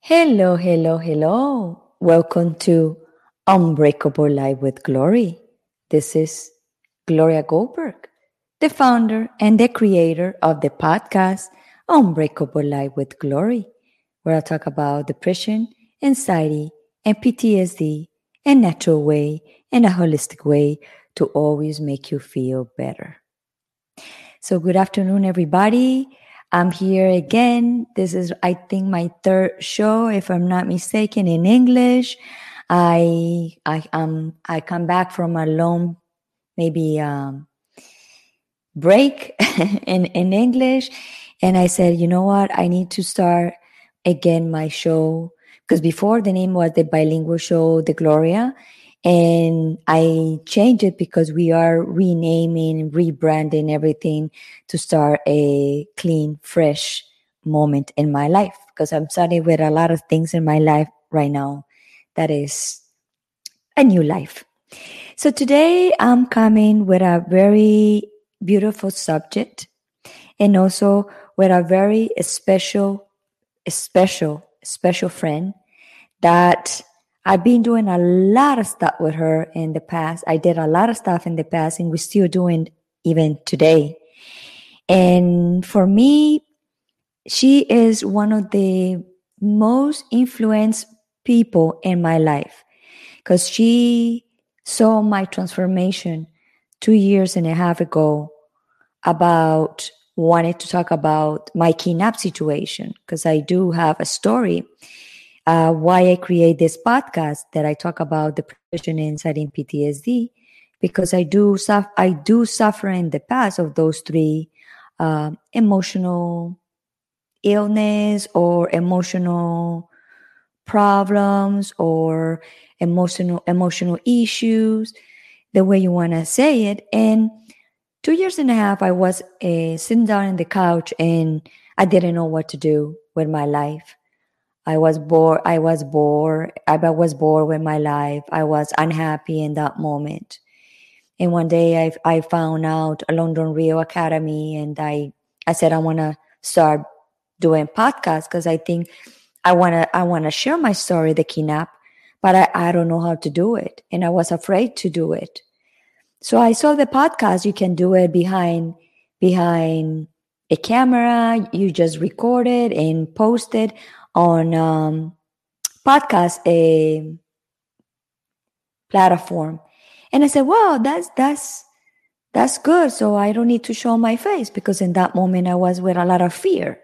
Hello, hello, hello. Welcome to Unbreakable Life with Glory. This is Gloria Goldberg, the founder and the creator of the podcast Unbreakable Life with Glory, where I talk about depression, anxiety, and PTSD in natural way and a holistic way to always make you feel better. So, good afternoon, everybody. I'm here again. This is, I think, my third show, if I'm not mistaken, in English. I I um I come back from a long, maybe um, break in in English, and I said, you know what, I need to start again my show because before the name was the bilingual show, the Gloria, and I changed it because we are renaming, rebranding everything to start a clean, fresh moment in my life. Because I'm starting with a lot of things in my life right now that is a new life. So today I'm coming with a very beautiful subject and also with a very special, special, special friend that I've been doing a lot of stuff with her in the past. I did a lot of stuff in the past, and we're still doing even today. And for me, she is one of the most influenced people in my life because she saw my transformation two years and a half ago about wanted to talk about my kidnap situation because I do have a story uh, why I create this podcast that I talk about depression, and PTSD, because I do suffer. I do suffer in the past of those three uh, emotional illness or emotional problems or emotional emotional issues, the way you want to say it. And two years and a half, I was uh, sitting down in the couch and I didn't know what to do with my life. I was bored. I was bored. I was bored with my life. I was unhappy in that moment. And one day I, I found out a London Real Academy and I, I said, I want to start doing podcasts because I think I want to, I want to share my story, the kidnap, but I, I don't know how to do it. And I was afraid to do it. So I saw the podcast. You can do it behind, behind a camera. You just record it and post it on um, podcast a platform. And i said wow that's that's that's good. So i don't need to show my face because in that moment i was with a lot of fear.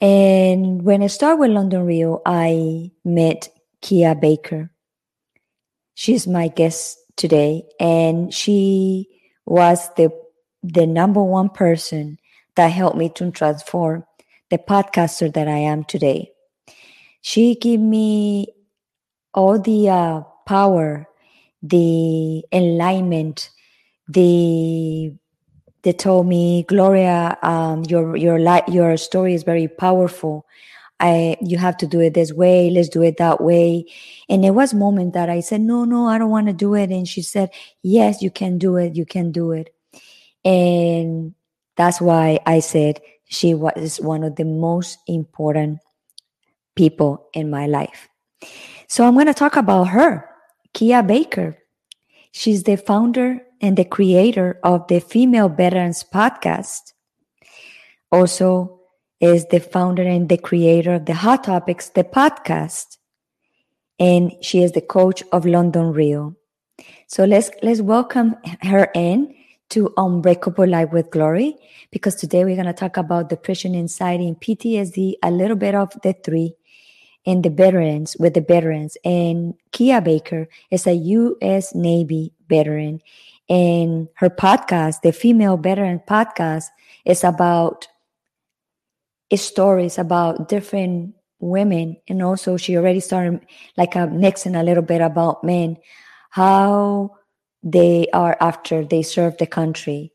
And when i started with london real i met kia baker. She's my guest today and she was the the number one person that helped me to transform the podcaster that I am today. She gave me all the uh, power, the enlightenment, the they told me, Gloria, um, your your light, your story is very powerful. I you have to do it this way. Let's do it that way. And there was moment that I said, No, no, I don't want to do it. And she said, Yes, you can do it. You can do it. And that's why I said, she was one of the most important people in my life. So I'm going to talk about her, Kia Baker. She's the founder and the creator of the Female Veterans Podcast. Also is the founder and the creator of the Hot Topics, the podcast. And she is the coach of London Real. So let's let's welcome her in to Unbreakable Life with Glory because today we're going to talk about depression, anxiety, and PTSD, a little bit of the three, and the veterans with the veterans. And Kia Baker is a U.S. Navy veteran, and her podcast, the Female Veteran Podcast, is about stories about different women, and also she already started like a mixing a little bit about men, how they are after they serve the country.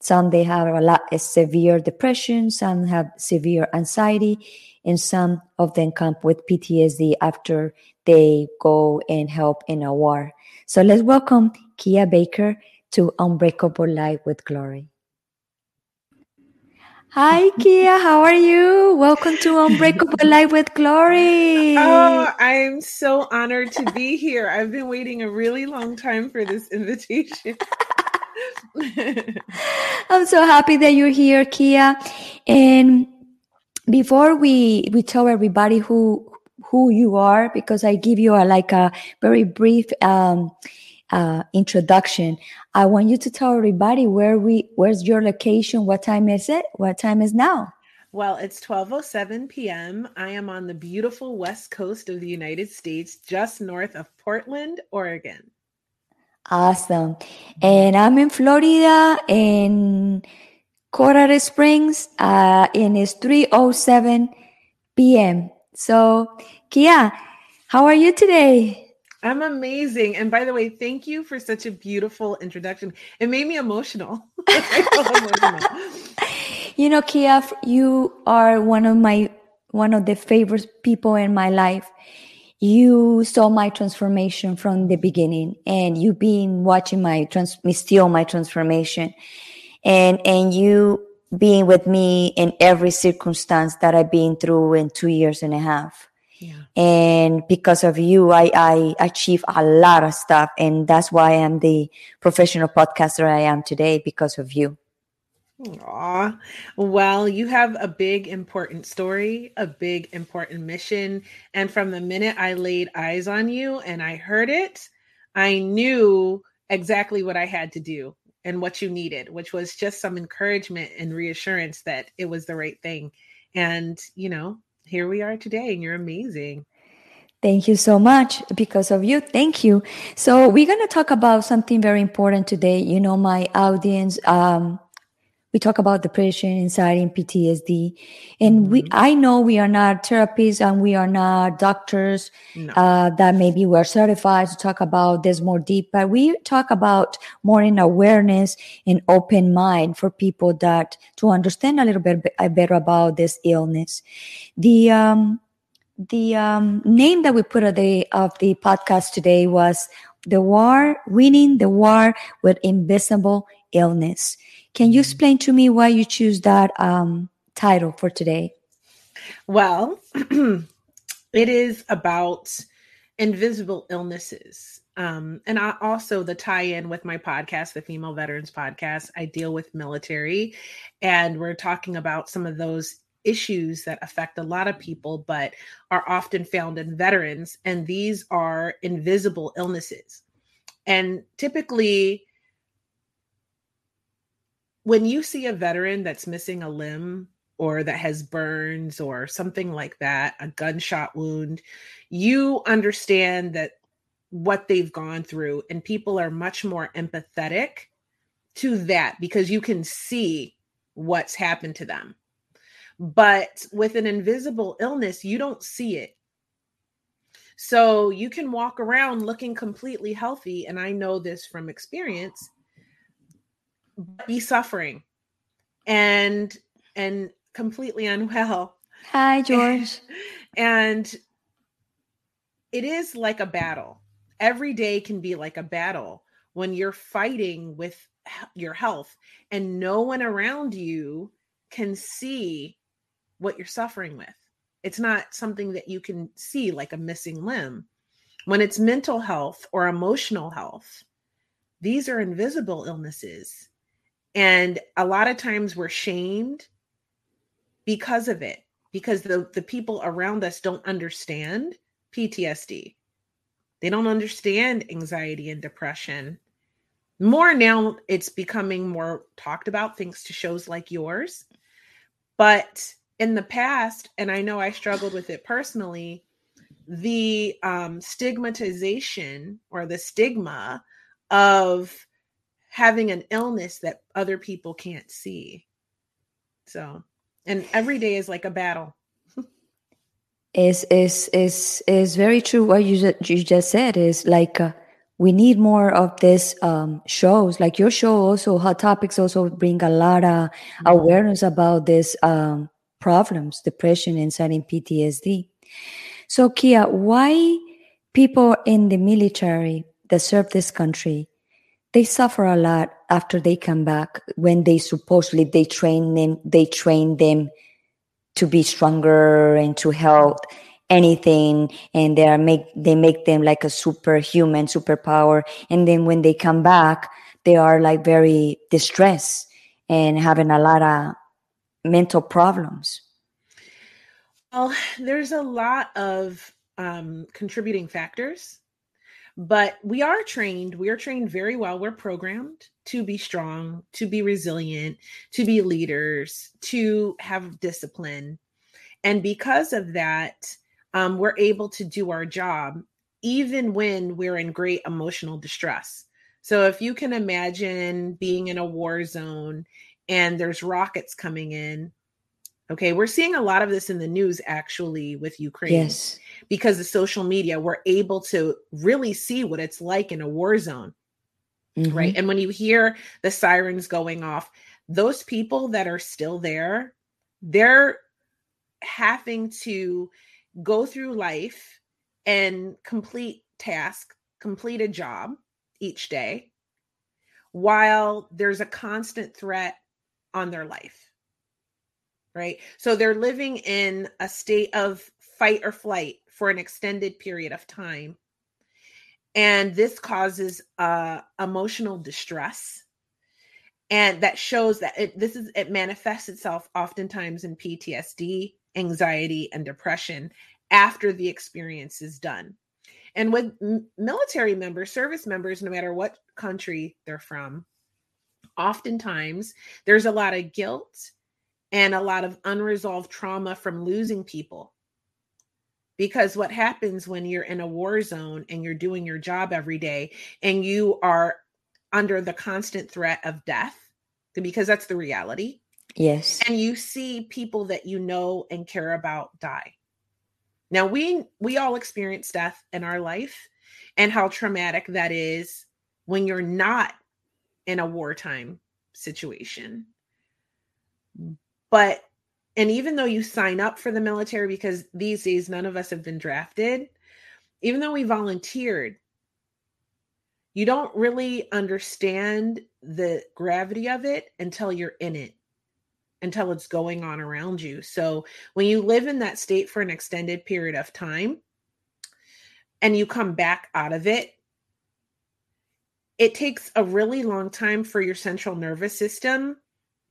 Some they have a lot of severe depression, some have severe anxiety, and some of them come with PTSD after they go and help in a war. So let's welcome Kia Baker to Unbreakable Life with Glory. Hi, Kia. How are you? Welcome to Unbreakable Life with Glory. Oh, I'm so honored to be here. I've been waiting a really long time for this invitation. I'm so happy that you're here, Kia. And before we we tell everybody who who you are, because I give you a like a very brief um, uh, introduction, I want you to tell everybody where we where's your location, what time is it, what time is now. Well, it's 12:07 p.m. I am on the beautiful west coast of the United States, just north of Portland, Oregon. Awesome. And I'm in Florida in Colorado Springs, uh, and it's 3:07 p.m. So, Kia, how are you today? I'm amazing. And by the way, thank you for such a beautiful introduction. It made me emotional. emotional. you know, Kia, you are one of my one of the favorite people in my life. You saw my transformation from the beginning, and you've been watching my trans, me steal my transformation, and and you being with me in every circumstance that I've been through in two years and a half and because of you, I, I achieve a lot of stuff. And that's why I'm the professional podcaster I am today because of you. Aw. Well, you have a big, important story, a big, important mission. And from the minute I laid eyes on you and I heard it, I knew exactly what I had to do and what you needed, which was just some encouragement and reassurance that it was the right thing. And, you know, here we are today, and you're amazing. Thank you so much. Because of you, thank you. So we're going to talk about something very important today. You know, my audience, um, we talk about depression, anxiety, and PTSD. And we, mm-hmm. I know we are not therapists and we are not doctors no. uh, that maybe we're certified to talk about this more deep, but we talk about more in awareness and open mind for people that to understand a little bit better about this illness. The, um, the um, name that we put of the of the podcast today was the war winning the war with invisible illness can you explain to me why you choose that um, title for today? Well, it is about invisible illnesses. Um, and I also the tie-in with my podcast, the Female Veterans Podcast. I deal with military, and we're talking about some of those issues that affect a lot of people, but are often found in veterans. And these are invisible illnesses. And typically, when you see a veteran that's missing a limb or that has burns or something like that, a gunshot wound, you understand that what they've gone through and people are much more empathetic to that because you can see what's happened to them. But with an invisible illness, you don't see it. So you can walk around looking completely healthy. And I know this from experience be suffering and and completely unwell. Hi, George. and it is like a battle. Every day can be like a battle when you're fighting with your health and no one around you can see what you're suffering with. It's not something that you can see like a missing limb. When it's mental health or emotional health, these are invisible illnesses and a lot of times we're shamed because of it, because the, the people around us don't understand PTSD. They don't understand anxiety and depression. More now, it's becoming more talked about thanks to shows like yours. But in the past, and I know I struggled with it personally, the um, stigmatization or the stigma of having an illness that other people can't see. So, and every day is like a battle. is is is is very true what you you just said is like uh, we need more of this um, shows like your show also hot topics also bring a lot of mm-hmm. awareness about this um, problems depression anxiety and ptsd so kia why people in the military that serve this country they suffer a lot after they come back when they supposedly they train them they train them to be stronger and to help anything and they are make they make them like a superhuman superpower. And then when they come back they are like very distressed and having a lot of mental problems. Well there's a lot of um, contributing factors but we are trained we are trained very well we're programmed to be strong to be resilient to be leaders to have discipline and because of that um, we're able to do our job even when we're in great emotional distress so if you can imagine being in a war zone and there's rockets coming in Okay, we're seeing a lot of this in the news actually with Ukraine. Yes. Because of social media, we're able to really see what it's like in a war zone. Mm-hmm. Right. And when you hear the sirens going off, those people that are still there, they're having to go through life and complete task, complete a job each day while there's a constant threat on their life right? So they're living in a state of fight or flight for an extended period of time. And this causes uh, emotional distress. And that shows that it, this is it manifests itself oftentimes in PTSD, anxiety, and depression after the experience is done. And with military members, service members, no matter what country they're from, oftentimes there's a lot of guilt and a lot of unresolved trauma from losing people. Because what happens when you're in a war zone and you're doing your job every day and you are under the constant threat of death, because that's the reality. Yes. And you see people that you know and care about die. Now we we all experience death in our life and how traumatic that is when you're not in a wartime situation. But and even though you sign up for the military because these days none of us have been drafted, even though we volunteered, you don't really understand the gravity of it until you're in it, until it's going on around you. So when you live in that state for an extended period of time and you come back out of it, it takes a really long time for your central nervous system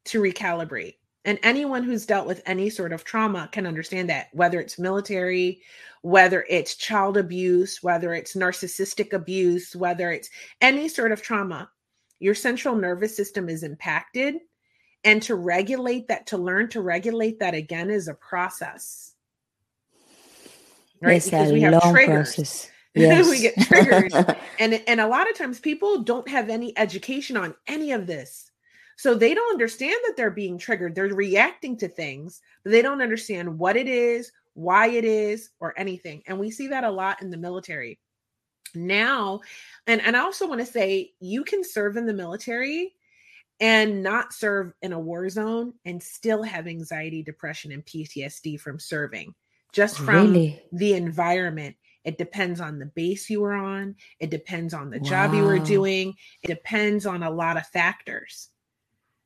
to recalibrate. And anyone who's dealt with any sort of trauma can understand that, whether it's military, whether it's child abuse, whether it's narcissistic abuse, whether it's any sort of trauma, your central nervous system is impacted. And to regulate that, to learn to regulate that again is a process. Right? It's because we have triggers. Yes. we get triggered. and and a lot of times people don't have any education on any of this so they don't understand that they're being triggered. They're reacting to things, but they don't understand what it is, why it is, or anything. And we see that a lot in the military. Now, and, and I also want to say you can serve in the military and not serve in a war zone and still have anxiety, depression, and PTSD from serving just from really? the environment. It depends on the base you were on. It depends on the wow. job you were doing. It depends on a lot of factors.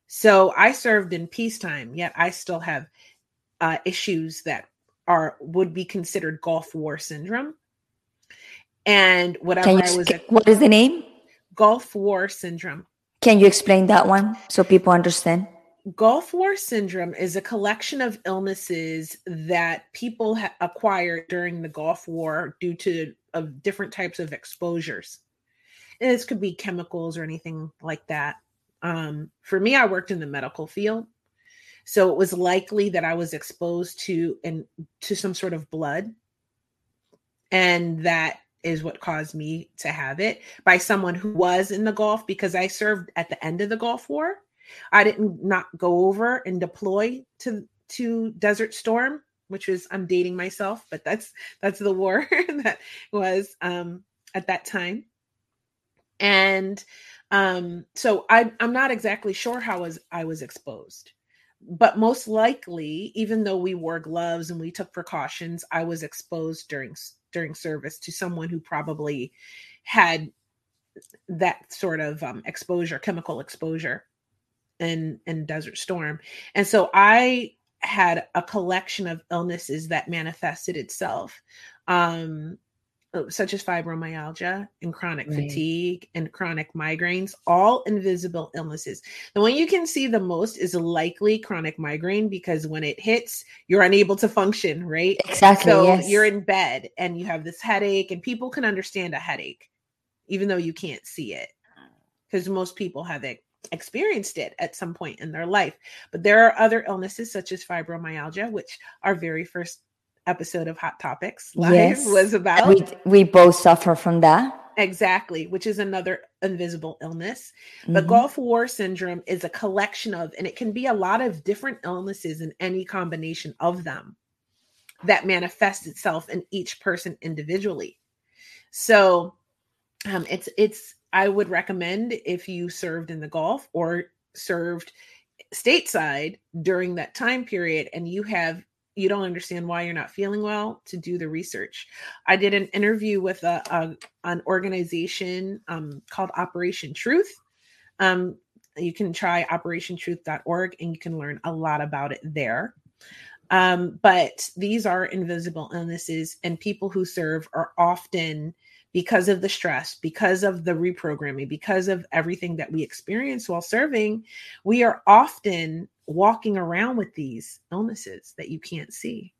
So I served in peacetime, yet I still have uh, issues that are would be considered Gulf War syndrome. And whatever I was, at, what is the name? Gulf War syndrome. Can you explain that one so people understand? Gulf War syndrome is a collection of illnesses that people ha- acquired during the Gulf War due to of different types of exposures. And this could be chemicals or anything like that. Um, for me, I worked in the medical field. So it was likely that I was exposed to and to some sort of blood. And that is what caused me to have it by someone who was in the Gulf because I served at the end of the Gulf War. I didn't not go over and deploy to to Desert Storm, which was I'm dating myself, but that's that's the war that was um at that time. And um, so I, I'm not exactly sure how was I was exposed, but most likely, even though we wore gloves and we took precautions, I was exposed during during service to someone who probably had that sort of um, exposure, chemical exposure in in Desert Storm. And so I had a collection of illnesses that manifested itself. Um, Oh, such as fibromyalgia and chronic right. fatigue and chronic migraines, all invisible illnesses. The one you can see the most is likely chronic migraine because when it hits, you're unable to function, right? Exactly. So yes. you're in bed and you have this headache, and people can understand a headache, even though you can't see it, because most people have it experienced it at some point in their life. But there are other illnesses such as fibromyalgia, which our very first episode of Hot Topics live yes. was about. We we both suffer from that. Exactly, which is another invisible illness. Mm-hmm. But Gulf War syndrome is a collection of, and it can be a lot of different illnesses in any combination of them that manifests itself in each person individually. So um, it's it's I would recommend if you served in the Gulf or served stateside during that time period and you have you don't understand why you're not feeling well to do the research. I did an interview with a, a an organization um, called operation truth. Um, you can try operationtruth.org and you can learn a lot about it there. Um, but these are invisible illnesses and people who serve are often because of the stress, because of the reprogramming, because of everything that we experience while serving, we are often walking around with these illnesses that you can't see.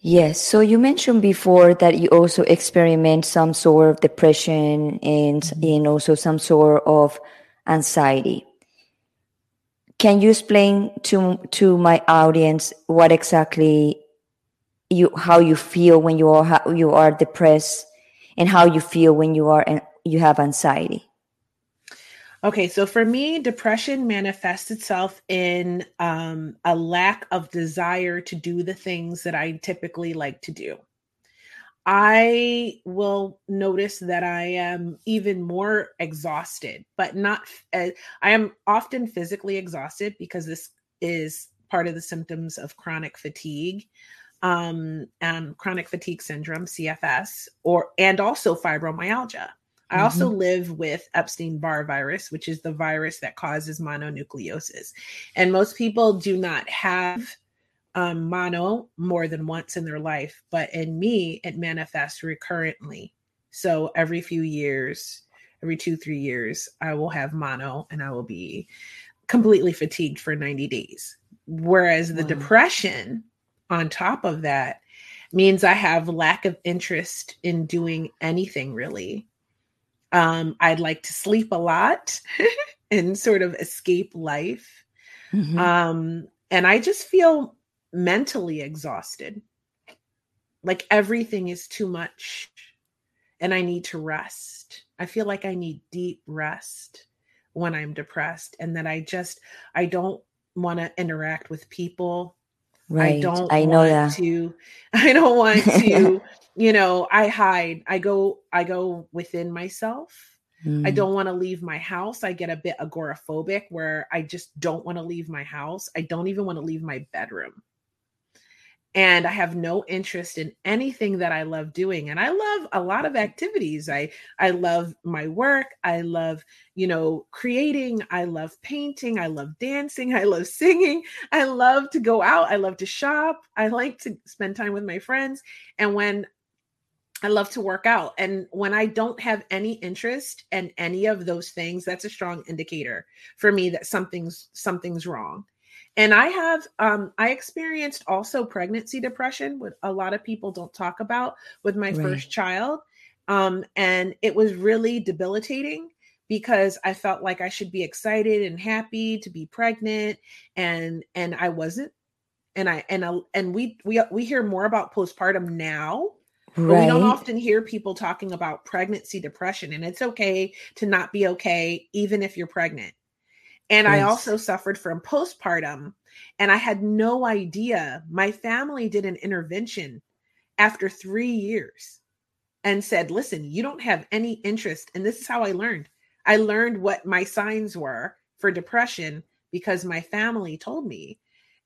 Yes. So you mentioned before that you also experiment some sort of depression and, mm-hmm. and also some sort of anxiety. Can you explain to to my audience what exactly you how you feel when you are how you are depressed and how you feel when you are and you have anxiety okay so for me depression manifests itself in um, a lack of desire to do the things that i typically like to do i will notice that i am even more exhausted but not uh, i am often physically exhausted because this is part of the symptoms of chronic fatigue um, and chronic fatigue syndrome, CFS, or and also fibromyalgia. I mm-hmm. also live with Epstein Barr virus, which is the virus that causes mononucleosis. And most people do not have um, mono more than once in their life, but in me, it manifests recurrently. So every few years, every two, three years, I will have mono and I will be completely fatigued for 90 days. Whereas the wow. depression on top of that means I have lack of interest in doing anything really. Um, I'd like to sleep a lot and sort of escape life. Mm-hmm. Um, and I just feel mentally exhausted. Like everything is too much and I need to rest. I feel like I need deep rest when I'm depressed and that I just I don't want to interact with people Right. I don't I know that. to I don't want to, you know, I hide. I go I go within myself. Mm. I don't want to leave my house. I get a bit agoraphobic where I just don't want to leave my house. I don't even want to leave my bedroom and I have no interest in anything that I love doing. And I love a lot of activities. I I love my work. I love, you know, creating. I love painting. I love dancing. I love singing. I love to go out. I love to shop. I like to spend time with my friends. And when I love to work out. And when I don't have any interest in any of those things, that's a strong indicator for me that something's something's wrong and i have um i experienced also pregnancy depression what a lot of people don't talk about with my right. first child um and it was really debilitating because i felt like i should be excited and happy to be pregnant and and i wasn't and i and I, and we we we hear more about postpartum now Right. We don't often hear people talking about pregnancy depression, and it's okay to not be okay, even if you're pregnant. And yes. I also suffered from postpartum, and I had no idea. My family did an intervention after three years and said, Listen, you don't have any interest. And this is how I learned. I learned what my signs were for depression because my family told me.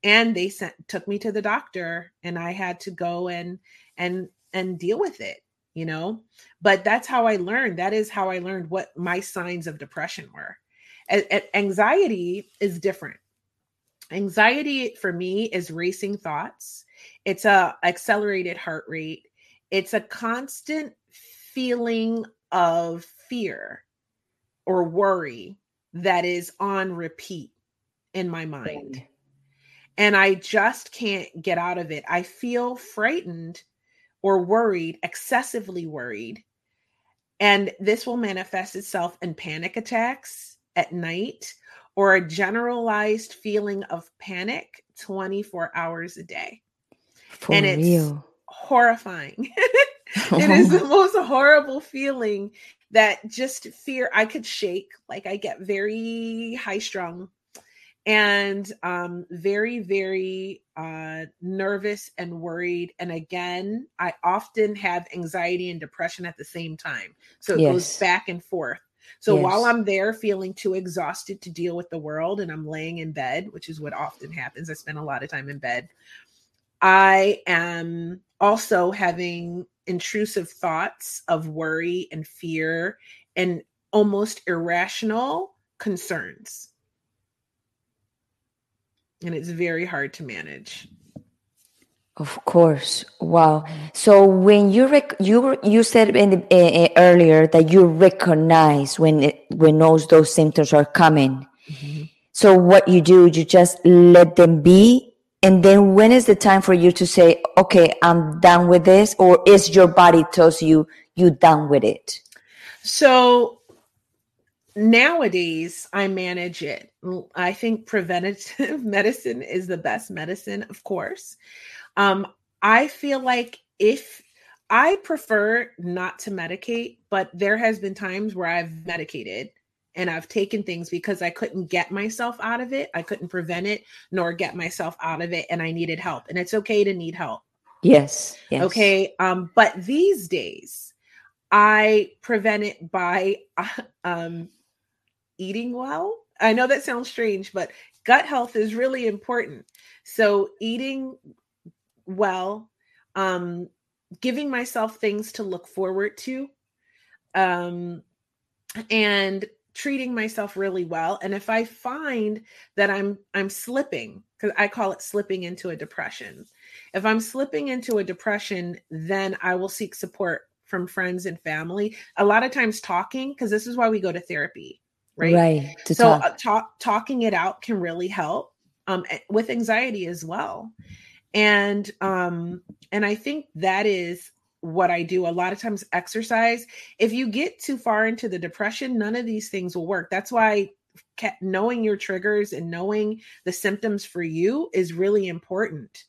And they sent took me to the doctor and I had to go and and and deal with it. you know but that's how i learned that is how i learned what my signs of depression were a- anxiety is different. Anxiety for me is racing thoughts. It's a accelerated heart rate. It's a constant feeling of fear or worry that is on repeat in my mind. And i just can't get out of it. I feel frightened or worried, excessively worried. And this will manifest itself in panic attacks at night or a generalized feeling of panic 24 hours a day. For and it's real. horrifying. it is the most horrible feeling that just fear I could shake. Like I get very high strung and um very very uh nervous and worried and again i often have anxiety and depression at the same time so it Yes. goes back and forth so while i'm there feeling too exhausted to deal with the world and i'm laying in bed which is what often happens i spend a lot of time in bed i am also having intrusive thoughts of worry and fear and almost irrational concerns and it's very hard to manage. Of course. Wow. So when you rec- you you said in the, uh, earlier that you recognize when it, when those those symptoms are coming. So what you do, you just let them be, and then when is the time for you to say, "Okay, I'm done with this," or is your body tells you you done with it? So nowadays, I manage it. i think preventative medicine is the best medicine, of course. Um, I feel like if I prefer not to medicate, but there has been times where I've medicated and I've taken things because I couldn't get myself out of it. I couldn't prevent it nor get myself out of it and I needed help. And it's okay to need help. Yes. Yes. Okay. Um, but these days, I prevent it by um, eating well. I know that sounds strange, but gut health is really important. So, eating well, um, giving myself things to look forward to, um, and treating myself really well. And if I find that I'm I'm slipping, because I call it slipping into a depression, if I'm slipping into a depression, then I will seek support from friends and family. A lot of times talking, because this is why we go to therapy, right? Right. So talk. uh, talk, talking it out can really help um, with anxiety as well. And um, and I think that is what I do. A lot of times, exercise. If you get too far into the depression, none of these things will work. That's why knowing your triggers and knowing the symptoms for you is really important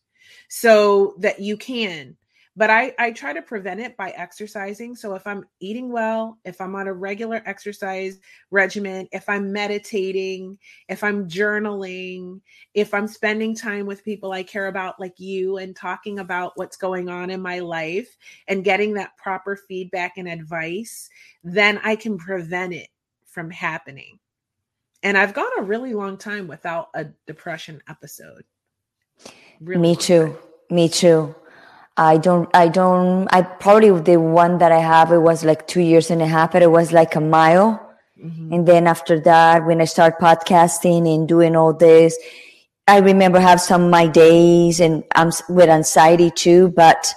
so that you can but I, I try to prevent it by exercising. So if I'm eating well, if I'm on a regular exercise regimen, if I'm meditating, if I'm journaling, if I'm spending time with people I care about, like you, and talking about what's going on in my life and getting that proper feedback and advice, then I can prevent it from happening. And I've gone a really long time without a depression episode. Really Me too. time. Me too. I don't, I don't, I probably the one that I have, it was like two years and a half, but it was like a mile. Mhm. And then after that, when I start podcasting and doing all this, I remember have some of my days and I'm with anxiety too, but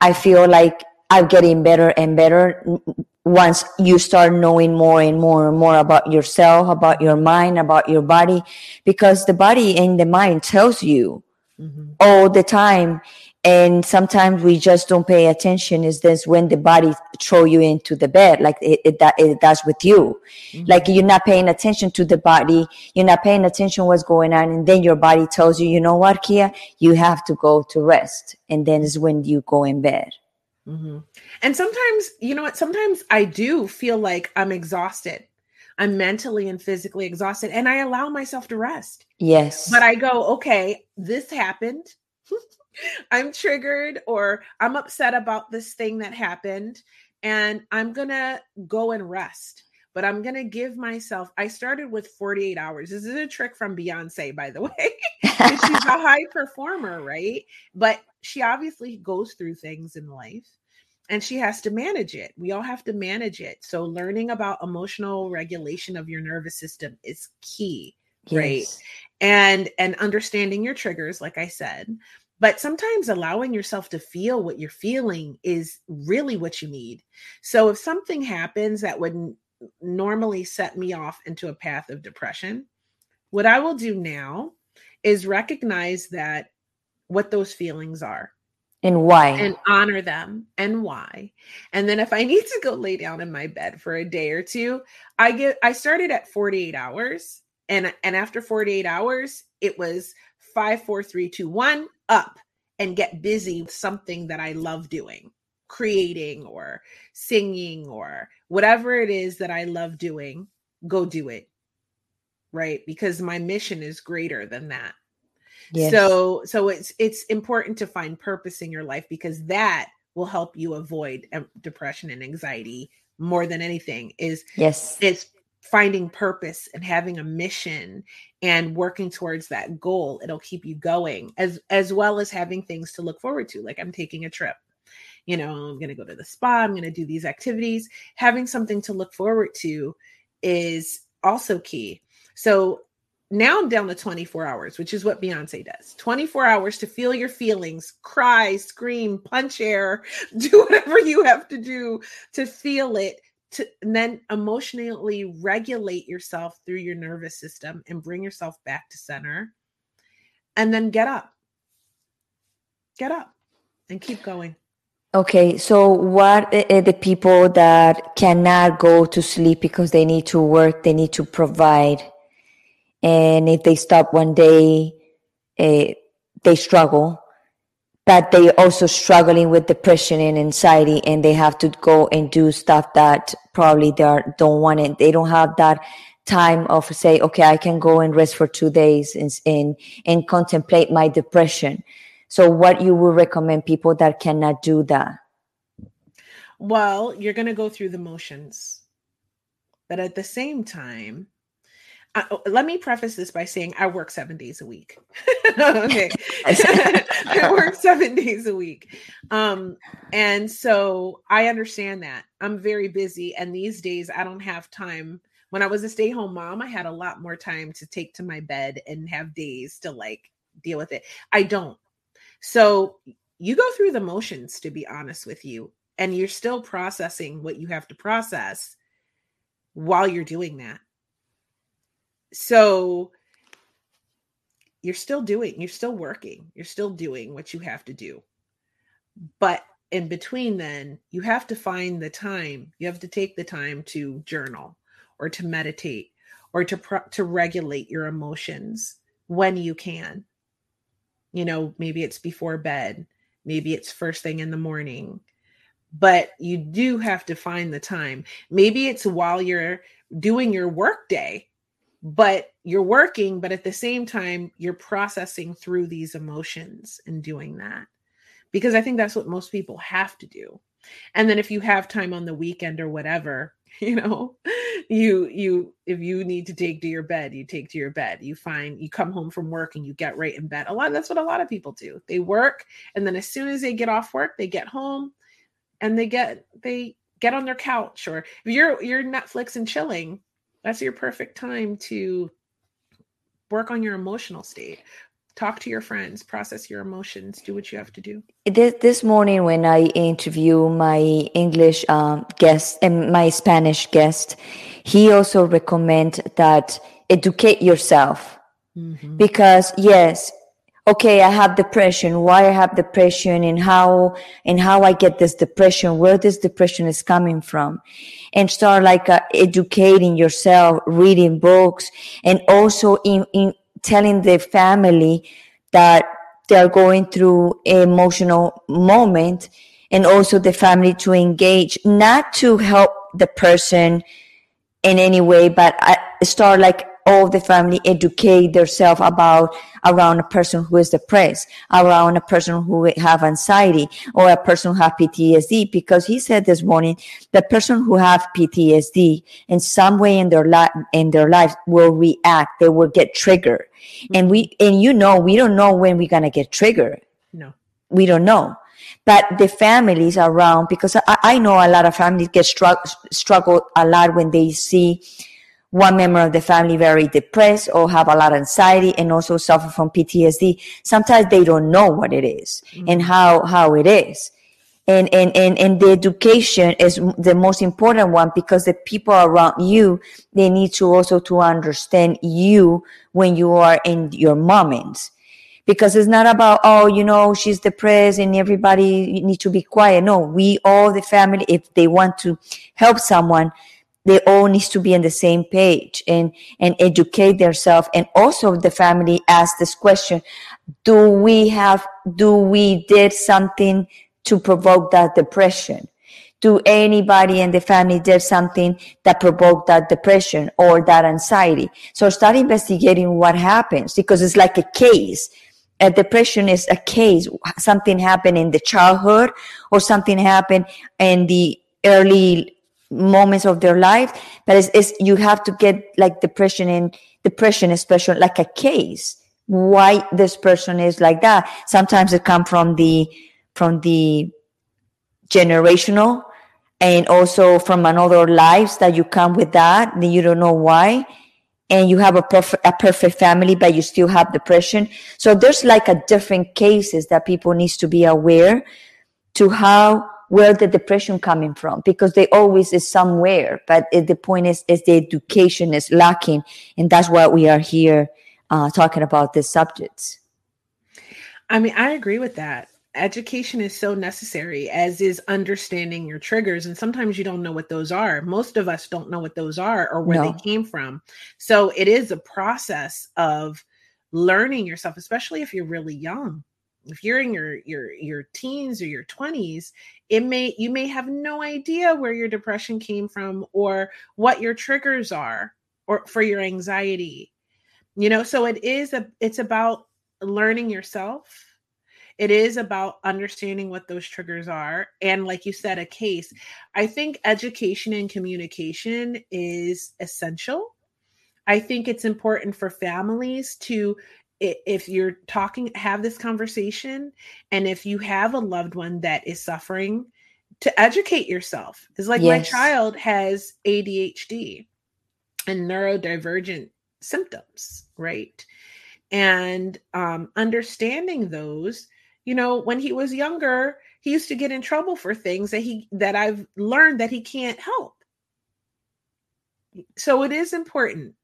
I feel like I'm getting better and better once you start knowing more and more and more about yourself, about your mind, about your body, because the body and the mind tells you Mhm. all the time and sometimes we just don't pay attention is this when the body throw you into the bed like it, it, it does with you Mhm. like you're not paying attention to the body you're not paying attention what's going on and then your body tells you you know what kia you have to go to rest and then is when you go in bed hmm And sometimes, you know what? Sometimes I do feel like I'm exhausted. I'm mentally and physically exhausted, and I allow myself to rest. yes But I go, okay, this happened. I'm triggered, or I'm upset about this thing that happened, and I'm gonna go and rest. But I'm gonna give myself. I started with 48 hours. This is a trick from Beyonce, by the way. she's a high performer, right? But she obviously goes through things in life. and she has to manage it. We all have to manage it. So learning about emotional regulation of your nervous system is key, yes. right? And and understanding your triggers like I said, but sometimes allowing yourself to feel what you're feeling is really what you need. So if something happens that would normally set me off into a path of depression, what I will do now is recognize that what those feelings are and why and honor them and why and then if i need to go lay down in my bed for a day or two i get i started at 48 hours and and after 48 hours it was five four three two one up and get busy with something that i love doing creating or singing or whatever it is that i love doing go do it right? Because my mission is greater than that. Yes. So so it's it's important to find purpose in your life because that will help you avoid um, depression and anxiety more than anything is yes. it's finding purpose and having a mission and working towards that goal it'll keep you going as as well as having things to look forward to like i'm taking a trip. You know i'm going to go to the spa i'm going to do these activities. Having something to look forward to is also key. So now I'm down to 24 hours, which is what Beyonce does. 24 hours to feel your feelings, cry, scream, punch air, do whatever you have to do to feel it, to and then emotionally regulate yourself through your nervous system and bring yourself back to center. And then get up. Get up and keep going. Okay, so what are the people that cannot go to sleep because they need to work, they need to provide? and if they stop one day uh, they struggle but they also struggling with depression and anxiety and they have to go and do stuff that probably they are, don't want it. They don't have that time of say okay i can go and rest for two days and, and and contemplate my depression. So what you would recommend people that cannot do that? Well you're going to go through the motions. But at the same time Oh, let me preface this by saying I work seven days a week. okay. I work seven days a week. Um, and so I understand that. I'm very busy. And these days I don't have time. When I was a stay home mom, I had a lot more time to take to my bed and have days to like deal with it. I don't. So you go through the motions, to be honest with you, and you're still processing what you have to process while you're doing that so you're still doing you're still working you're still doing what you have to do. But in between then you have to find the time you have to take the time to journal or to meditate or to pro- to regulate your emotions when you can. You know maybe it's before bed maybe it's first thing in the morning but you do have to find the time. Maybe it's while you're doing your work day but you're working but at the same time you're processing through these emotions and doing that. Because i think that's what most people have to do. And then if you have time on the weekend or whatever you know you you if you need to take to your bed you take to your bed. You find you come home from work and you get right in bed. A lot that's what a lot of people do. They work and then as soon as they get off work they get home and they get they get on their couch. Or if you're you're netflix and chilling that's your perfect time to work on your emotional state. Talk to your friends process your emotions do what you have to do. This, this morning when i interview my english um, guest and my spanish guest he also recommend that educate yourself. Mm-hmm. because yes okay i have depression. Why i have depression? And how and how i get this depression? Where this depression is coming from? And start like uh, educating yourself reading books and also in, in telling the family that they're going through emotional moment and also the family to engage not to help the person in any way but I start like all the family educate themselves about around a person who is depressed, around a person who have anxiety or a person who have PTSD. Because he said this morning, the person who have PTSD in some way in their life, in their life will react. They will get triggered. Mm-hmm. And we, and you know, we don't know when we're going to get triggered. No, we don't know. but the families around because I, I know a lot of families get struck, struggle a lot when they see one member of the family very depressed or have a lot of anxiety and also suffer from PTSD. Sometimes they don't know what it is mm-hmm. and how, how it is. And, and, and, and the education is the most important one because the people around you, they need to also to understand you when you are in your moments because it's not about oh you know she's depressed and everybody need to be quiet no we all the family if they want to help someone they all needs to be on the same page and and educate themselves and also the family ask this question do we have do we did something to provoke that depression? Do anybody in the family did something that provoked that depression or that anxiety? So start investigating what happens because it's like a case. A depression is a case. Something happened in the childhood or something happened in the early moments of their life but it's, it's you have to get like depression and depression especially like a case. Why this person is like that? Sometimes it come from the from the generational and also from another lives that you come with that then you don't know why. And you have a perfect a perfect family but you still have depression. So there's like a different cases that people needs to be aware to how where the depression coming from because they always is somewhere but the point is is the education is lacking and that's why we are here uh, talking about these subjects. I mean i agree with that. Education is so necessary as is understanding your triggers and sometimes you don't know what those are. Most of us don't know what those are or where no. they came from. So it is a process of learning yourself especially if you're really young if you're in your your your teens or your 20s it may you may have no idea where your depression came from or what your triggers are or for your anxiety. You know so it is a it's about learning yourself. It is about understanding what those triggers are. And like you said a case i think education and communication is essential. I think it's important for families to if you're talking have this conversation and if you have a loved one that is suffering to educate yourself. It's like yes. my child has adhd and neurodivergent symptoms right? And um, understanding those you know when he was younger he used to get in trouble for things that he that i've learned that he can't help. So it is important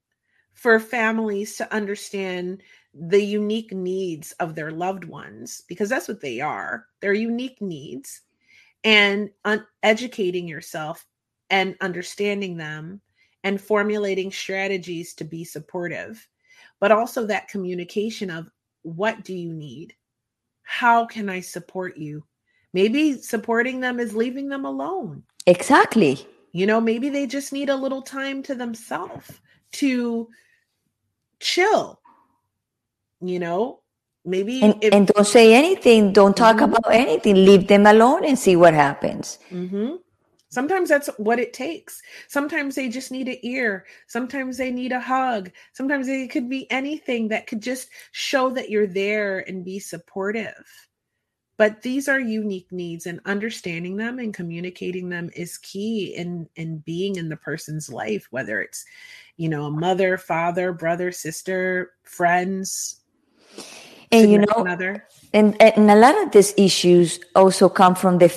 for families to understand the unique needs of their loved ones because that's what they are they're unique needs and un- educating yourself and understanding them and formulating strategies to be supportive but also that communication of what do you need? How can i support you? Maybe supporting them is leaving them alone. Exactly. You know maybe they just need a little time to themselves to chill you know maybe and, if, and don't say anything. Don't talk mm-hmm. about anything. Leave them alone and see what happens. Mm-hmm. sometimes that's what it takes. Sometimes they just need an ear. Sometimes they need a hug. Sometimes it could be anything that could just show that you're there and be supportive. But these are unique needs and understanding them and communicating them is key in in being in the person's life whether it's you know a mother father brother sister friends and you know another and, and a lot of these issues also come from the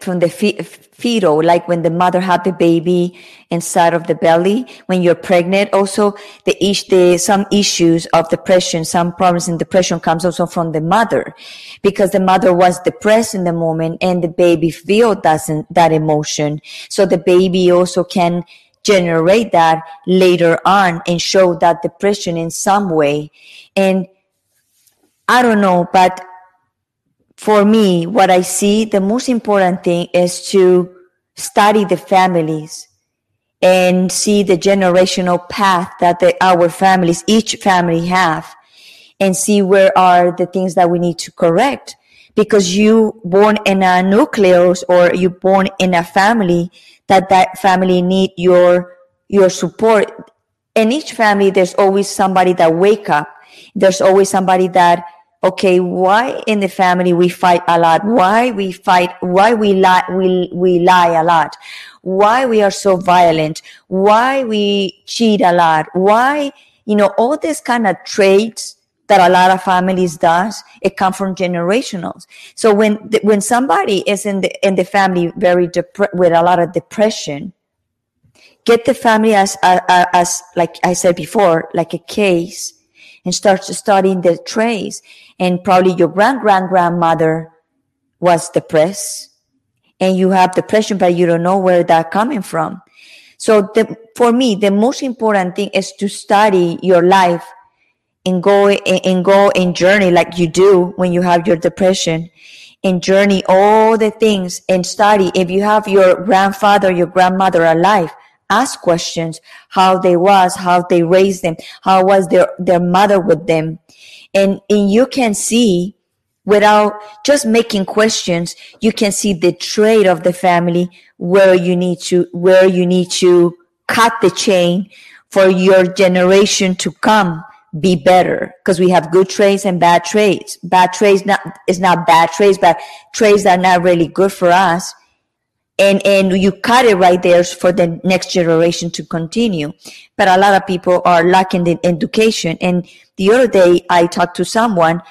from the fetal like when the mother had the baby inside of the belly. When you're pregnant also the ish the some issues of depression some problems in depression comes also from the mother. Because the mother was depressed in the moment and the baby feel doesn't that emotion. So the baby also can generate that later on and show that depression in some way. And I don't know, but for me, what I see, the most important thing is to study the families and see the generational path that the, our families, each family have and see where are the things that we need to correct. Because you born in a nucleus or you born in a family that that family need your, your support. In each family, there's always somebody that wake up. There's always somebody that okay why in the family we fight a lot? Why we fight why we lie we, we lie a lot? Why we are so violent? Why we cheat a lot? Why you know all these kind of traits that a lot of families does it come from generationals. So when when somebody is in the in the family very dep- with a lot of depression get the family as, as as like i said before like a case and start studying the traits. And probably your grand grand grandmother was depressed. And you have depression but you don't know where that coming from. So the, for me the most important thing is to study your life and go and go and journey like you do when you have your depression. And journey all the things and study. If you have your grandfather your grandmother alive ask questions how they was how they raised them how was their their mother with them. And and you can see without just making questions you can see the trait of the family where you need to where you need to cut the chain for your generation to come be better. Because we have good traits and bad traits. Bad traits not is not bad traits but traits that are not really good for us and and you cut it right there for the next generation to continue. But a lot of people are lacking the education. And the other day i talked to someone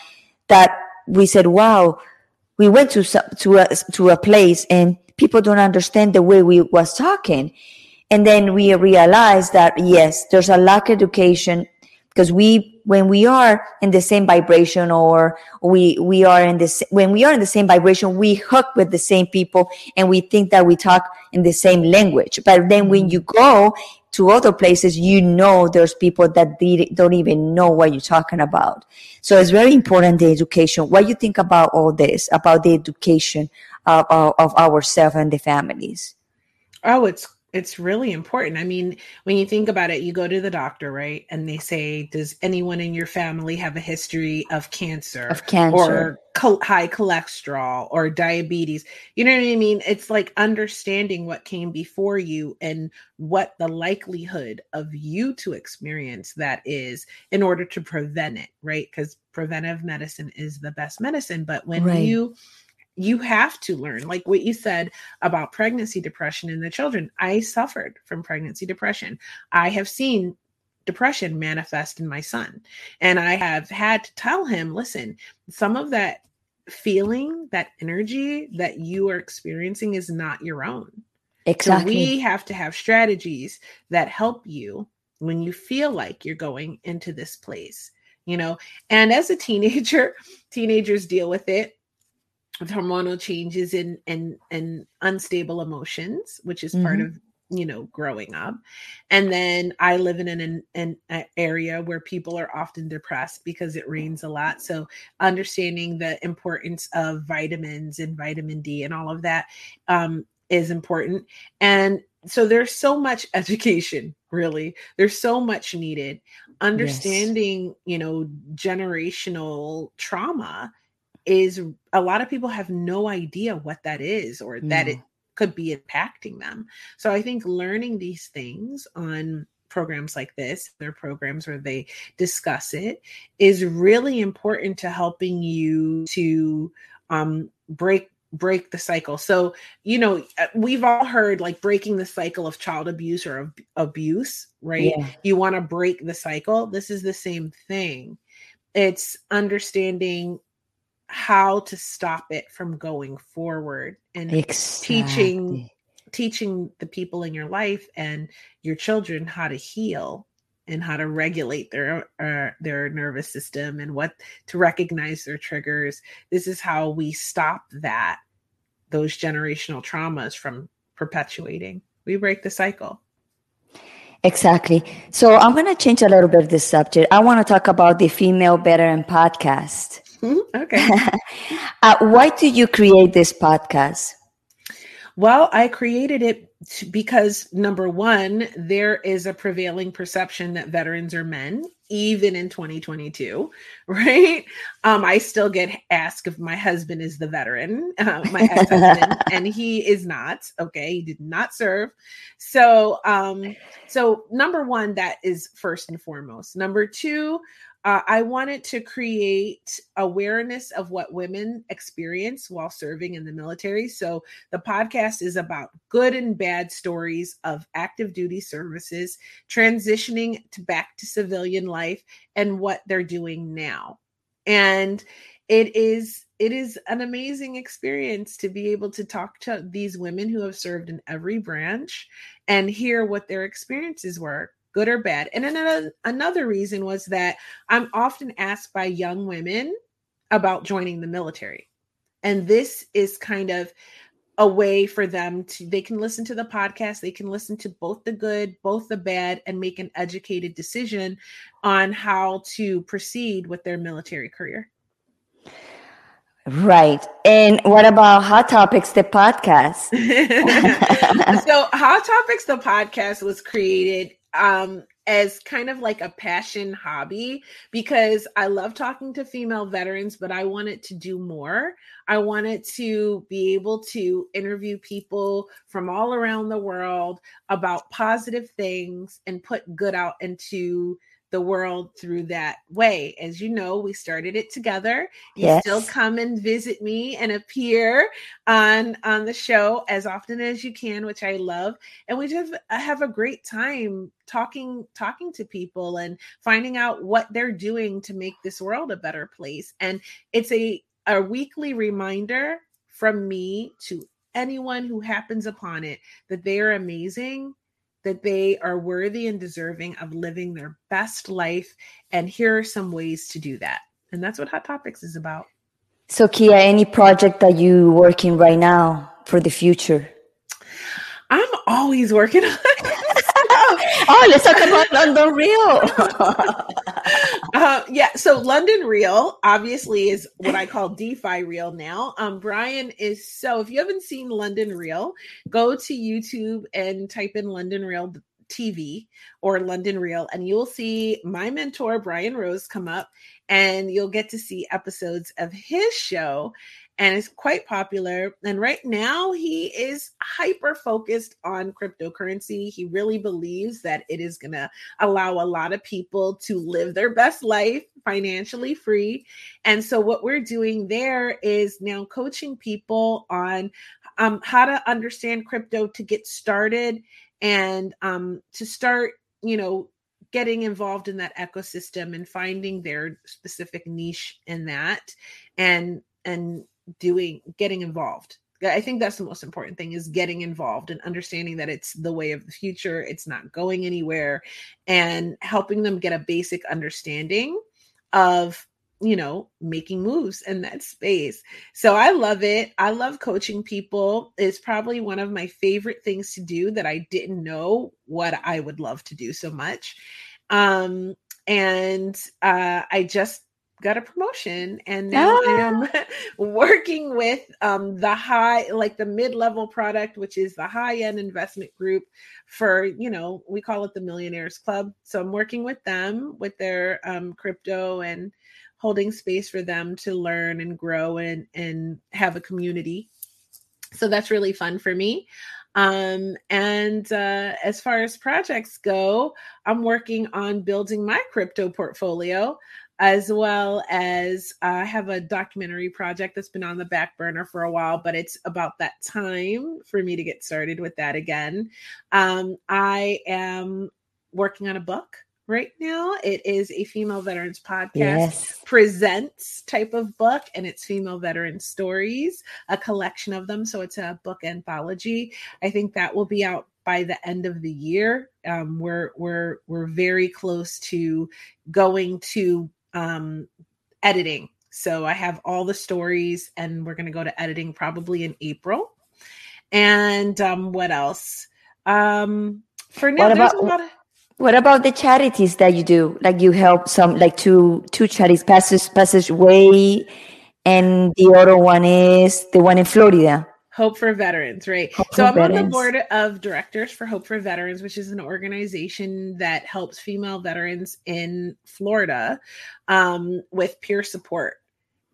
that we said wow we went to to a, to a place and people don't understand the way we was talking. And then we realized that yes there's a lack of education because we when we are in the same vibration or we we are in this when we are in the same vibration we hook with the same people and we think that we talk in the same language. But then when mm-hmm. you go to other places you know there's people that don't even know what you're talking about. So it's very important the education what you think about all this about the education of, of, of ourselves and the families. Oh it's it's really important. I mean, when you think about it, you go to the doctor, right? And they say, Does anyone in your family have a history of cancer? Of cancer. Or high cholesterol or diabetes? You know what I mean? It's like understanding what came before you and what the likelihood of you to experience that is in order to prevent it, right? Because preventive medicine is the best medicine. But when right. you you have to learn like what you said about pregnancy depression in the children. I suffered from pregnancy depression. I have seen depression manifest in my son and i have had to tell him listen some of that feeling that energy that you are experiencing is not your own. Exactly. so we have to have strategies that help you when you feel like you're going into this place you know? And as a teenager teenagers deal with it with hormonal changes and and and unstable emotions, which is mm-hmm. part of you know growing up. And then i live in an, an, an, area where people are often depressed because it rains a lot. So understanding the importance of vitamins and vitamin d and all of that um, is important. And so there's so much education really. There's so much needed. Understanding yes. you know generational trauma is a lot of people have no idea what that is or that it could be impacting them. So I think learning these things on programs like this, their programs where they discuss it, is really important to helping you to um, break break the cycle. So, you know, uh, we've all heard like breaking the cycle of child abuse or ab- abuse, right? Yeah. You want to break the cycle. This is the same thing. It's understanding how to stop it from going forward and exactly. teaching teaching the people in your life and your children how to heal and how to regulate their uh, their nervous system and what to recognize their triggers. This is how we stop that those generational traumas from perpetuating. We break the cycle. Exactly. So i'm going to change a little bit of the subject. I want to talk about the female veteran podcast. Okay. uh, why did you create this podcast? Well, I created it because number one, there is a prevailing perception that veterans are men, even in 2022, right? Um, I still get asked if my husband is the veteran, uh, my ex-husband, and he is not. Okay, he did not serve. So, um, so number one, that is first and foremost. Number two, uh, I wanted to create awareness of what women experience while serving in the military. So the podcast is about good and bad stories of active duty services, transitioning to back to civilian life, and what they're doing now. And it is it is an amazing experience to be able to talk to these women who have served in every branch and hear what their experiences were good or bad and another another reason was that i'm often asked by young women about joining the military and this is kind of a way for them to they can listen to the podcast they can listen to both the good both the bad and make an educated decision on how to proceed with their military career Right. And what about Hot Topics, the podcast? so, Hot Topics, the podcast was created um, as kind of like a passion hobby because I love talking to female veterans, but I wanted to do more. I wanted to be able to interview people from all around the world about positive things and put good out into the world through that way. As you know, we started it together. You yes. still come and visit me and appear on on the show as often as you can, which I love. And we just uh, have a great time talking talking to people and finding out what they're doing to make this world a better place. And it's a a weekly reminder from me to anyone who happens upon it that they are amazing that they are worthy and deserving of living their best life. And here are some ways to do that. And that's what Hot Topics is about. So, Kia, any project that you working right now for the future? I'm always working on oh, let's talk about London Real. uh, yeah, so London Real obviously is what I call DeFi Real now. Um, Brian is so. If you haven't seen London Real, go to YouTube and type in London Real TV or London Real, and you'll see my mentor Brian Rose come up, and you'll get to see episodes of his show and it's quite popular. And right now, he is hyper focused on cryptocurrency. He really believes that it is going to allow a lot of people to live their best life financially free. And so, what we're doing there is now coaching people on um, how to understand crypto to get started and um, to start, you know, getting involved in that ecosystem and finding their specific niche in that and and doing getting involved. I think that's the most important thing is getting involved and understanding that it's the way of the future it's not going anywhere and helping them get a basic understanding of you know making moves in that space. So i love it. I love coaching people. It's probably one of my favorite things to do that i didn't know what i would love to do so much. Um and uh i just got a promotion and now ah. I am working with um, the high like the mid-level product which is the high-end investment group for you know we call it the millionaires club. So I'm working with them with their um, crypto and holding space for them to learn and grow and and have a community. So that's really fun for me. Um, and uh, as far as projects go, I'm working on building my crypto portfolio as well as uh, I have a documentary project that's been on the back burner for a while, but it's about that time for me to get started with that again. Um, I am working on a book right now. It is a female veterans podcast yes. presents type of book, and it's female veteran stories, a collection of them. So it's a book anthology. I think that will be out by the end of the year. Um, we're we're we're very close to going to um, editing. So I have all the stories, and we're going to go to editing probably in April. And um, what else? Um, for now, what about, of- what about the charities that you do? Like you help some, like two two charities, Passage Passage Way, and the other one is the one in Florida. Hope for Veterans, right? Hope so I'm veterans. on the board of directors for Hope for Veterans, which is an organization that helps female veterans in Florida um, with peer support.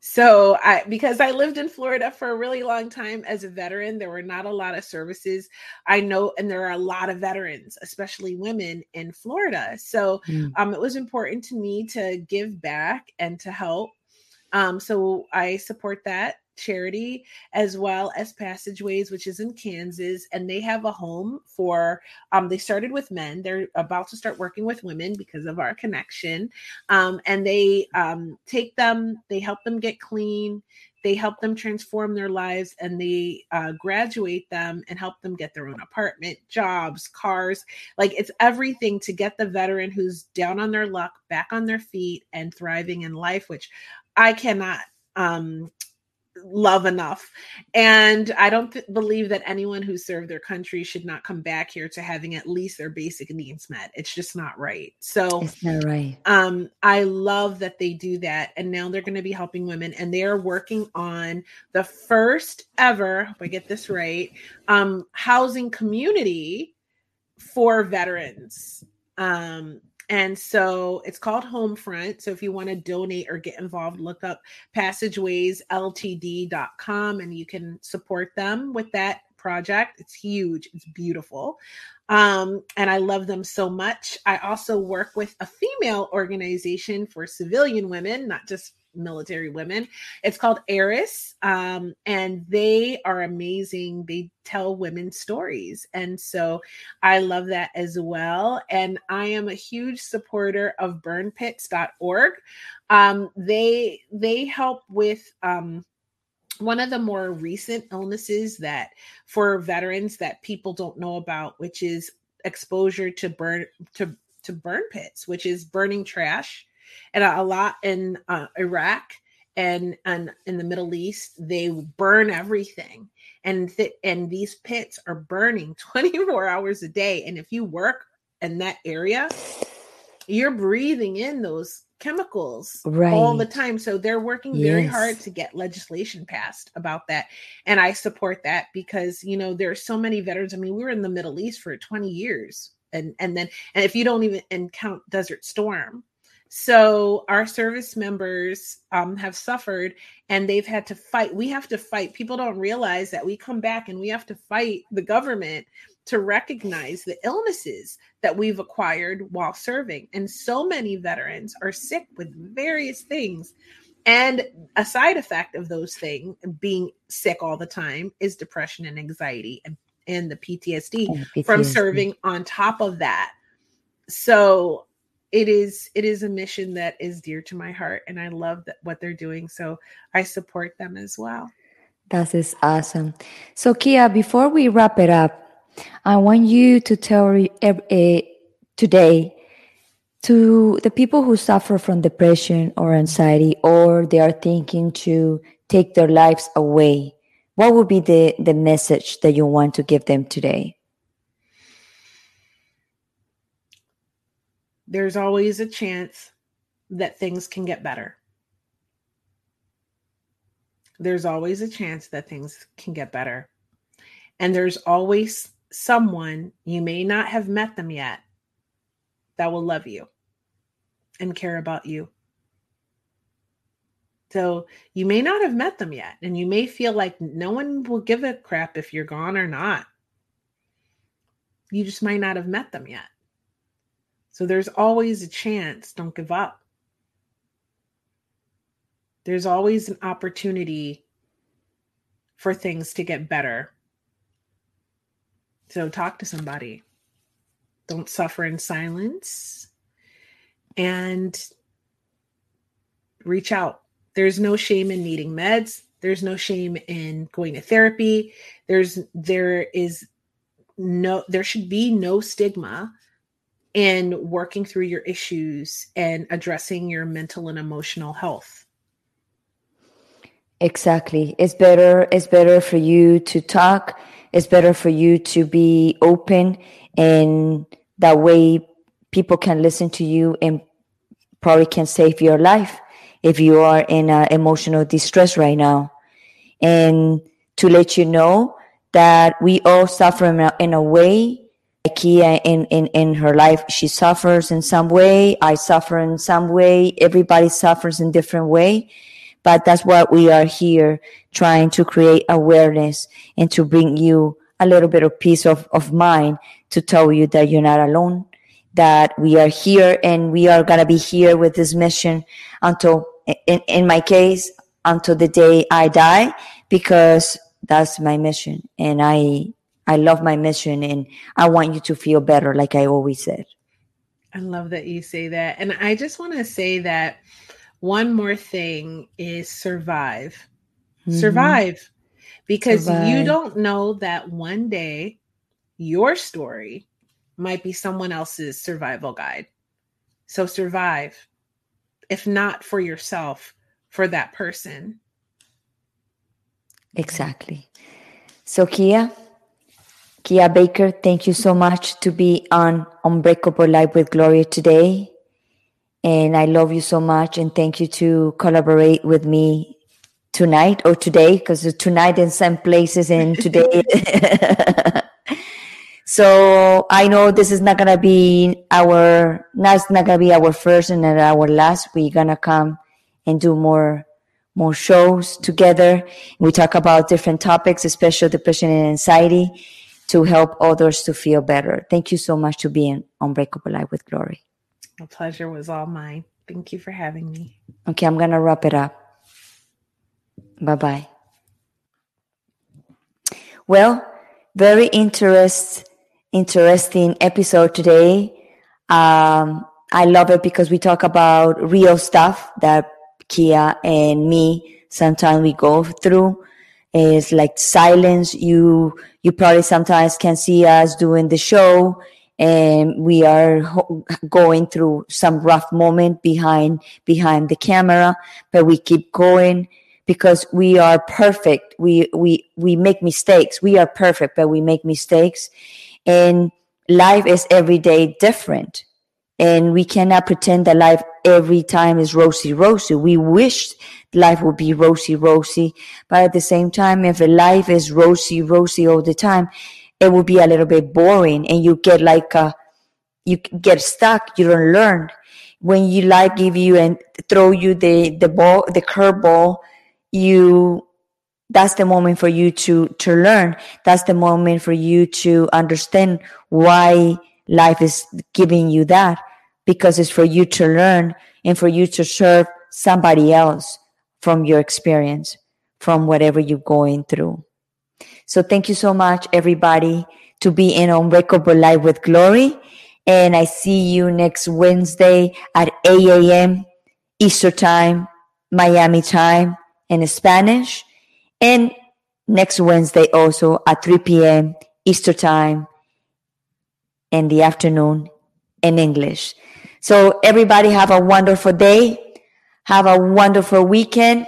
So I because I lived in Florida for a really long time as a veteran, there were not a lot of services. I know and there are a lot of veterans, especially women in Florida. So mm. um, it was important to me to give back and to help. Um, so I support that charity as well as passageways which is in kansas and they have a home for um they started with men. They're about to start working with women because of our connection. Um and they um take them they help them get clean they help them transform their lives and they uh, graduate them and help them get their own apartment jobs cars. Like it's everything to get the veteran who's down on their luck back on their feet and thriving in life which i cannot um love enough. And I don't th- believe that anyone who served their country should not come back here to having at least their basic needs met. It's just not right. So it's not right. Um, I love that they do that. And now they're going to be helping women and they are working on the first ever, if I get this right, um, housing community for veterans. Um, and so it's called Homefront. So if you want to donate or get involved, look up passagewaysltd.com and you can support them with that project. It's huge, it's beautiful. Um, and I love them so much. I also work with a female organization for civilian women, not just military women. It's called Eris, um, and they are amazing. They tell women stories, and so I love that as well. And I am a huge supporter of BurnPits.org. Um, they they help with. Um, one of the more recent illnesses that for veterans that people don't know about which is exposure to burn to to burn pits which is burning trash and a lot in uh, Iraq and and in the Middle East, they burn everything, and th- and these pits are burning 24 hours a day. And if you work in that area, you're breathing in those chemicals right. all the time. So they're working very yes. hard to get legislation passed about that. And I support that because, you know, there are so many veterans. I mean, we were in the Middle East for 20 years. And and then and if you don't even and count Desert Storm, so our service members um, have suffered and they've had to fight. We have to fight. People don't realize that we come back and we have to fight the government to recognize the illnesses that we've acquired while serving. And so many veterans are sick with various things. And a side effect of those things, being sick all the time, is depression and anxiety and, and the PTSD, and PTSD from serving on top of that. So it is it is a mission that is dear to my heart and i love that what they're doing so i support them as well. That is awesome. So kia before we wrap it up i want you to tell uh, today to the people who suffer from depression or anxiety or they are thinking to take their lives away what would be the the message that you want to give them today there's always a chance that things can get better. There's always a chance that things can get better. And there's always someone, you may not have met them yet, that will love you and care about you. So you may not have met them yet, and you may feel like no one will give a crap if you're gone or not. You just might not have met them yet. So there's always a chance. Don't give up. There's always an opportunity for things to get better. So talk to somebody. Don't suffer in silence and reach out. There's no shame in needing meds. There's no shame in going to therapy. There's there is no there should be no stigma in working through your issues and addressing your mental and emotional health. Exactly. It's better it's better for you to talk. It's better for you to be open and that way people can listen to you and probably can save your life if you are in emotional distress right now. And to let you know that we all suffer in a, in a way Kia in, in, in her life, she suffers in some way. I suffer in some way. Everybody suffers in different way. but that's what we are here trying to create awareness and to bring you a little bit of peace of, of mind to tell you that you're not alone, that we are here and we are going to be here with this mission until, in, in my case, until the day I die, because that's my mission. And I, I love my mission and I want you to feel better, like I always said. I love that you say that. And I just want to say that one more thing is survive. Mm-hmm. Survive. Because survive. you don't know that one day your story might be someone else's survival guide. So survive. If not for yourself, for that person. Exactly. So Kia, Kia Baker, thank you so much to be on Unbreakable Life with Gloria today. And I love you so much. And thank you to collaborate with me tonight or today, because tonight in some places and today. so I know this is not gonna be our that's not gonna be our first and our last. We're gonna come and do more more shows together. We talk about different topics, especially depression and anxiety, to help others to feel better. Thank you so much to being Unbreakable Life with Glory. The pleasure was all mine. Thank you for having me. Okay, I'm going to wrap it up. Bye bye. Well, very interest, interesting episode today. Um, I love it because we talk about real stuff that Kia and me sometimes we go through. It's like silence. You you probably sometimes can see us doing the show and we are ho- going through some rough moment behind behind the camera but we keep going because we are perfect. We we we make mistakes. We are perfect but we make mistakes. And life is every day different and we cannot pretend that life every time is rosy rosy. We wish life would be rosy rosy. But at the same time if life is rosy rosy all the time it will be a little bit boring. And you get like a, you get stuck. You don't learn. When you like give you and throw you the the ball the curveball you that's the moment for you to to learn. That's the moment for you to understand why life is giving you that because it's for you to learn and for you to serve somebody else from your experience from whatever you're going through so thank you so much, everybody, to be in Unbreakable Life with Glory. And I see you next Wednesday at 8 a.m. Easter time, Miami time in Spanish. And next Wednesday also at 3 p.m. Easter time in the afternoon in English. So everybody have a wonderful day. Have a wonderful weekend.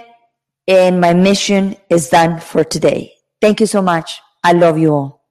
And my mission is done for today. Thank you so much. I love you all.